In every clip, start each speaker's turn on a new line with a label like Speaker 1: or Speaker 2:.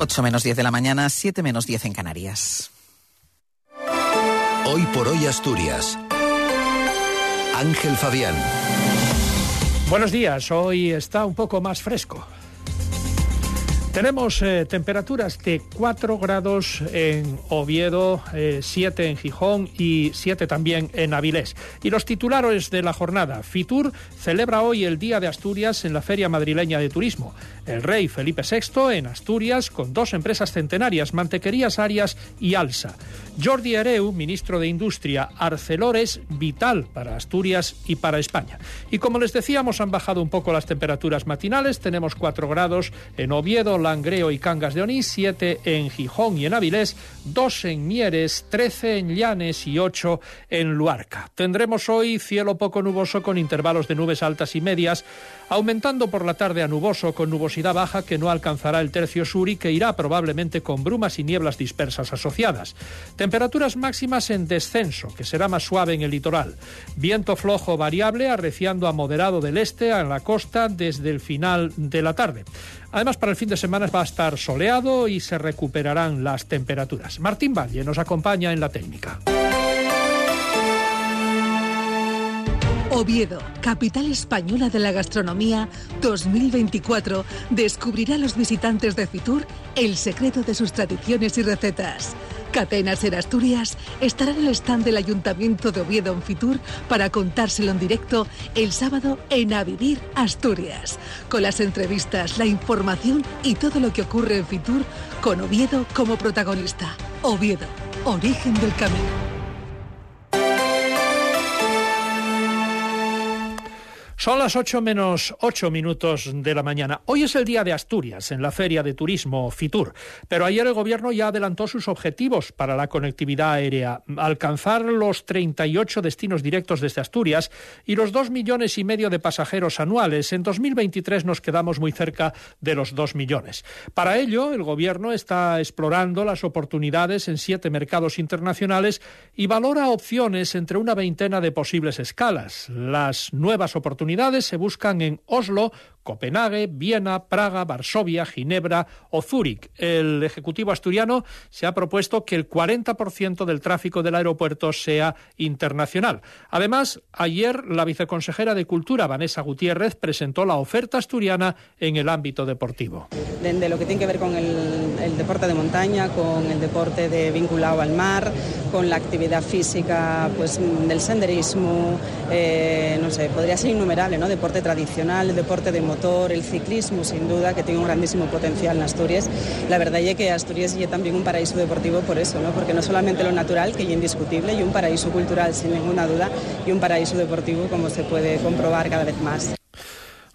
Speaker 1: 8 menos 10 de la mañana, 7 menos 10 en Canarias.
Speaker 2: Hoy por hoy Asturias. Ángel Fabián.
Speaker 3: Buenos días, hoy está un poco más fresco. Tenemos eh, temperaturas de 4 grados en Oviedo, 7 eh, en Gijón y 7 también en Avilés. Y los titulares de la jornada. Fitur celebra hoy el Día de Asturias en la Feria Madrileña de Turismo. El rey Felipe VI en Asturias con dos empresas centenarias, Mantequerías Arias y Alsa. Jordi Areu, ministro de Industria, Arcelor es vital para Asturias y para España. Y como les decíamos, han bajado un poco las temperaturas matinales. Tenemos 4 grados en Oviedo, Langreo y Cangas de Onís, 7 en Gijón y en Avilés, 2 en Mieres, 13 en Llanes y 8 en Luarca. Tendremos hoy cielo poco nuboso con intervalos de nubes altas y medias aumentando por la tarde a nuboso con nubosidad baja que no alcanzará el tercio sur y que irá probablemente con brumas y nieblas dispersas asociadas. Temperaturas máximas en descenso, que será más suave en el litoral. Viento flojo variable arreciando a moderado del este a la costa desde el final de la tarde. Además, para el fin de semana va a estar soleado y se recuperarán las temperaturas. Martín Valle nos acompaña en la técnica.
Speaker 4: Oviedo, capital española de la gastronomía 2024, descubrirá a los visitantes de Fitur el secreto de sus tradiciones y recetas. Catenas en Asturias estará en el stand del Ayuntamiento de Oviedo en Fitur para contárselo en directo el sábado en A Asturias, con las entrevistas, la información y todo lo que ocurre en Fitur con Oviedo como protagonista. Oviedo, origen del camino.
Speaker 3: Son las 8 menos 8 minutos de la mañana. Hoy es el día de Asturias en la Feria de Turismo Fitur, pero ayer el Gobierno ya adelantó sus objetivos para la conectividad aérea, alcanzar los 38 destinos directos desde Asturias y los 2 millones y medio de pasajeros anuales. En 2023 nos quedamos muy cerca de los 2 millones. Para ello, el Gobierno está explorando las oportunidades en siete mercados internacionales y valora opciones entre una veintena de posibles escalas. Las nuevas oportunidades se buscan en Oslo, Copenhague, Viena, Praga, Varsovia, Ginebra o Zúrich. El Ejecutivo asturiano se ha propuesto que el 40% del tráfico del aeropuerto sea internacional. Además, ayer la viceconsejera de Cultura, Vanessa Gutiérrez, presentó la oferta asturiana en el ámbito deportivo.
Speaker 5: De, lo que tiene que ver con el, deporte de montaña, con el deporte de vinculado al mar, con la actividad física pues, del senderismo, eh, no sé, podría ser innumerable, ¿no? Deporte tradicional, deporte de motor el ciclismo sin duda, que tiene un grandísimo potencial en Asturias. La verdad es que Asturias es también un paraíso deportivo por eso, ¿no? porque no solamente lo natural, que es indiscutible, y un paraíso cultural sin ninguna duda, y un paraíso deportivo como se puede comprobar cada vez más.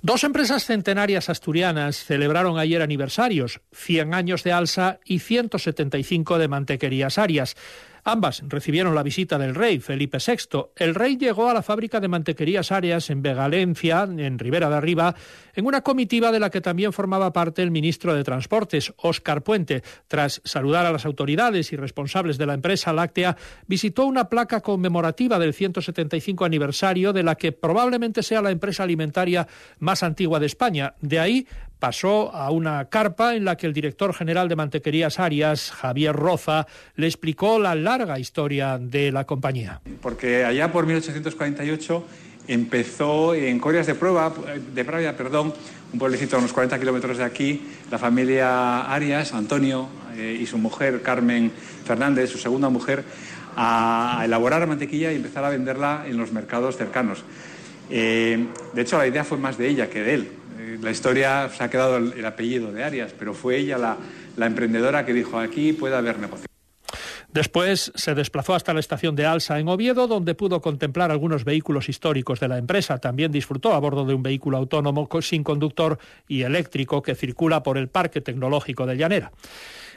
Speaker 3: Dos empresas centenarias asturianas celebraron ayer aniversarios, 100 años de Alsa y 175 de Mantequerías Arias. Ambas recibieron la visita del rey Felipe VI. El rey llegó a la fábrica de mantequerías Arias en Begalencia, en Ribera de Arriba, en una comitiva de la que también formaba parte el ministro de Transportes, Óscar Puente. Tras saludar a las autoridades y responsables de la empresa láctea, visitó una placa conmemorativa del 175 aniversario de la que probablemente sea la empresa alimentaria más antigua de España. De ahí pasó a una carpa en la que el director general de Mantequerías Arias, Javier Roza, le explicó la larga historia de la compañía.
Speaker 6: Porque allá por 1848 empezó en Corias de Prueba, de Pravia, perdón, un pueblecito a unos 40 kilómetros de aquí, la familia Arias, Antonio eh, y su mujer Carmen Fernández, su segunda mujer, a elaborar mantequilla y empezar a venderla en los mercados cercanos. Eh, de hecho, la idea fue más de ella que de él la historia se ha quedado el, apellido de Arias, pero fue ella la, emprendedora que dijo aquí puede haber negocio.
Speaker 3: Después se desplazó hasta la estación de Alsa en Oviedo, donde pudo contemplar algunos vehículos históricos de la empresa. También disfrutó a bordo de un vehículo autónomo sin conductor y eléctrico que circula por el Parque Tecnológico de Llanera.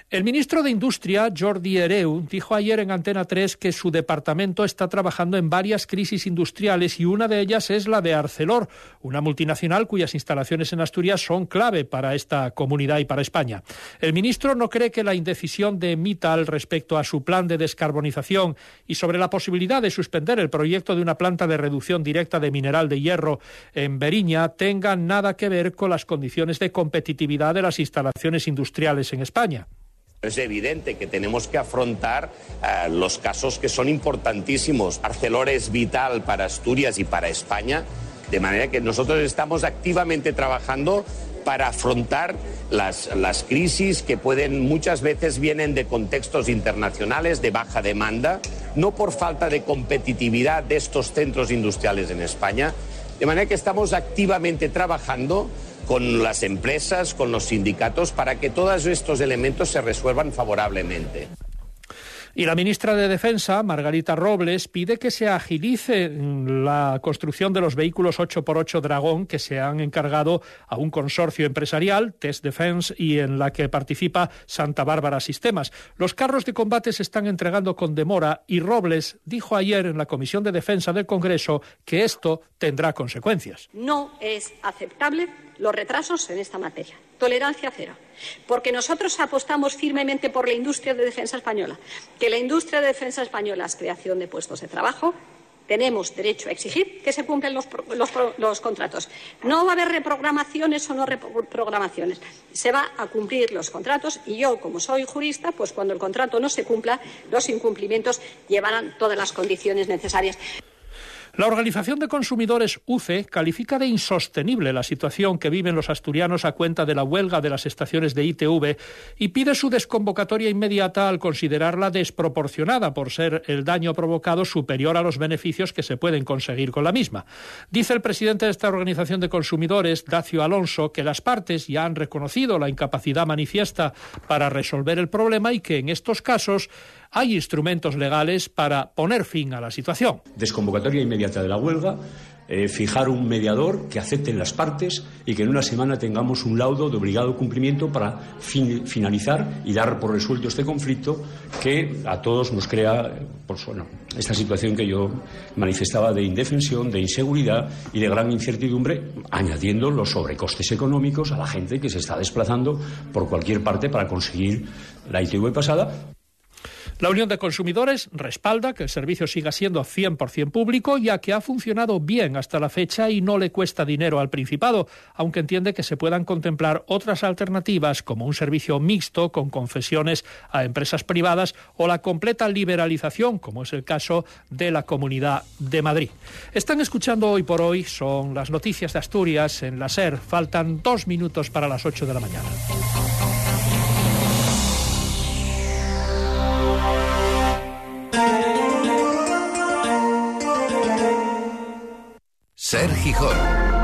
Speaker 3: El ministro de Industria, Jordi Hereu, dijo ayer en Antena 3 que su departamento está trabajando en varias crisis industriales y una de ellas es la de Arcelor, una multinacional cuyas instalaciones en Asturias son clave para esta comunidad y para España. El ministro no cree que la indecisión de Mittal respecto a su plan de descarbonización y sobre la posibilidad de suspender el proyecto de una planta de reducción directa de mineral de hierro en Beriña tenga nada que ver con las condiciones de competitividad de las instalaciones industriales en España.
Speaker 7: Es evidente que tenemos que afrontar uh, los casos que son importantísimos. Arcelor es vital para Asturias y para España, de manera que nosotros estamos activamente trabajando para afrontar las, las, crisis que pueden muchas veces vienen de contextos internacionales de baja demanda, no por falta de competitividad de estos centros industriales en España, de manera que estamos activamente trabajando con las empresas, con los sindicatos, para que todos estos elementos se resuelvan favorablemente.
Speaker 3: Y la ministra de Defensa, Margarita Robles, pide que se agilice la construcción de los vehículos 8x8 Dragón que se han encargado a un consorcio empresarial, Test Defense, y en la que participa Santa Bárbara Sistemas. Los carros de combate se están entregando con demora y Robles dijo ayer en la Comisión de Defensa del Congreso que esto tendrá consecuencias.
Speaker 8: No es aceptable los retrasos en esta materia. Tolerancia cero. Porque nosotros apostamos firmemente por la industria de defensa española. Que la industria de defensa española es creación de puestos de trabajo. Tenemos derecho a exigir que se cumplan los, los, contratos. No va a haber reprogramaciones o no reprogramaciones. Se va a cumplir los contratos y yo, como soy jurista, pues cuando el contrato no se cumpla, los incumplimientos llevarán todas las condiciones necesarias.
Speaker 3: La Organización de Consumidores UCE califica de insostenible la situación que viven los asturianos a cuenta de la huelga de las estaciones de ITV y pide su desconvocatoria inmediata al considerarla desproporcionada por ser el daño provocado superior a los beneficios que se pueden conseguir con la misma. Dice el presidente de esta Organización de Consumidores, Dacio Alonso, que las partes ya han reconocido la incapacidad manifiesta para resolver el problema y que en estos casos hay instrumentos legales para poner fin a la situación.
Speaker 9: Desconvocatoria inmediata de la huelga, eh, fijar un mediador que acepten las partes y que en una semana tengamos un laudo de obligado cumplimiento para fin, finalizar y dar por resuelto este conflicto que a todos nos crea pues, bueno, esta situación que yo manifestaba de indefensión, de inseguridad y de gran incertidumbre, añadiendo los sobrecostes económicos a la gente que se está desplazando por cualquier parte para conseguir la ITV pasada
Speaker 3: la Unión de Consumidores respalda que el servicio siga siendo 100% público, ya que ha funcionado bien hasta la fecha y no le cuesta dinero al Principado, aunque entiende que se puedan contemplar otras alternativas como un servicio mixto con confesiones a empresas privadas o la completa liberalización, como es el caso de la Comunidad de Madrid. Están escuchando hoy por hoy, son las noticias de Asturias en la SER. Faltan dos minutos para las ocho de la mañana.
Speaker 2: Gijón.